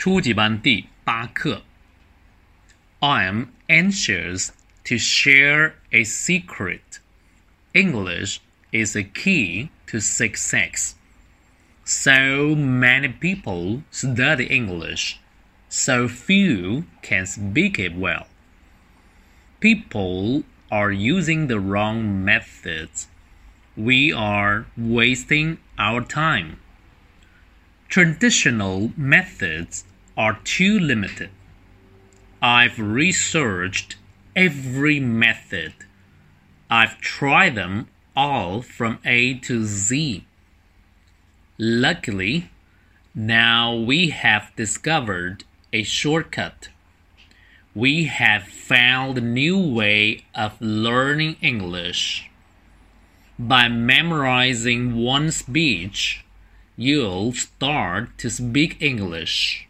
初级班第八课。I am anxious to share a secret. English is a key to success. So many people study English, so few can speak it well. People are using the wrong methods. We are wasting our time. Traditional methods are too limited. I've researched every method. I've tried them all from A to Z. Luckily, now we have discovered a shortcut. We have found a new way of learning English. By memorizing one speech, you'll start to speak English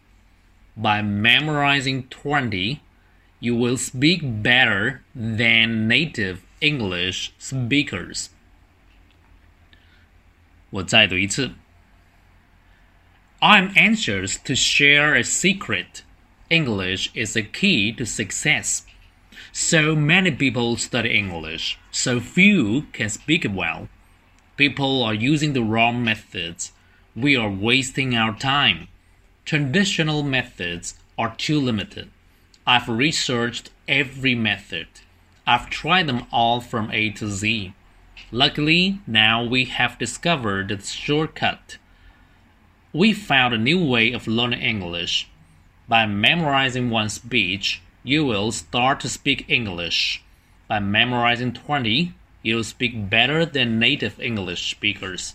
By memorizing 20, you will speak better than native English speakers. 我再读一次。I'm anxious to share a secret. English is a key to success. So many people study English, so few can speak it well. People are using the wrong methods. We are wasting our time. Traditional methods are too limited. I've researched every method. I've tried them all from A to Z. Luckily, now we have discovered the shortcut. We found a new way of learning English. By memorizing one speech, you will start to speak English. By memorizing 20, you'll speak better than native English speakers.